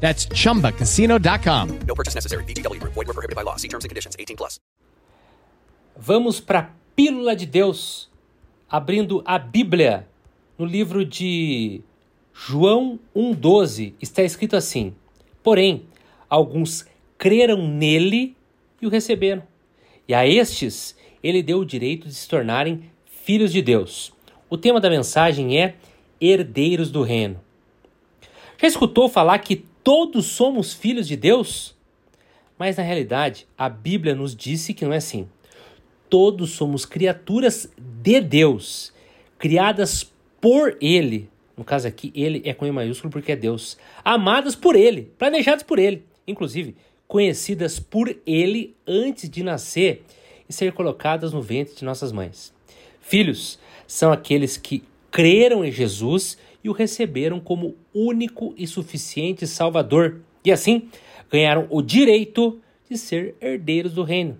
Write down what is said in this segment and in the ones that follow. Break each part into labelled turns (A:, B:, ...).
A: That's chumbacasino.com.
B: No purchase necessary. Group. Void were prohibited by law. See terms and conditions. 18 plus.
C: Vamos para a Pílula de Deus, abrindo a Bíblia no livro de João 1,12. Está escrito assim: Porém, alguns creram nele e o receberam. E a estes ele deu o direito de se tornarem filhos de Deus. O tema da mensagem é herdeiros do reino. Já escutou falar que todos somos filhos de Deus? Mas na realidade, a Bíblia nos disse que não é assim. Todos somos criaturas de Deus, criadas por Ele. No caso aqui, Ele é com E maiúsculo porque é Deus. Amadas por Ele, planejadas por Ele, inclusive conhecidas por Ele antes de nascer e ser colocadas no ventre de nossas mães. Filhos são aqueles que creram em Jesus e o receberam como único e suficiente Salvador, e assim ganharam o direito de ser herdeiros do reino.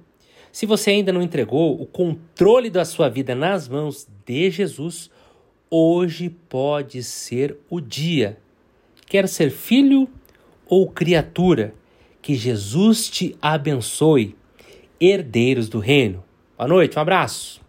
C: Se você ainda não entregou o controle da sua vida nas mãos de Jesus, hoje pode ser o dia. Quer ser filho ou criatura? Que Jesus te abençoe. Herdeiros do reino. Boa noite, um abraço.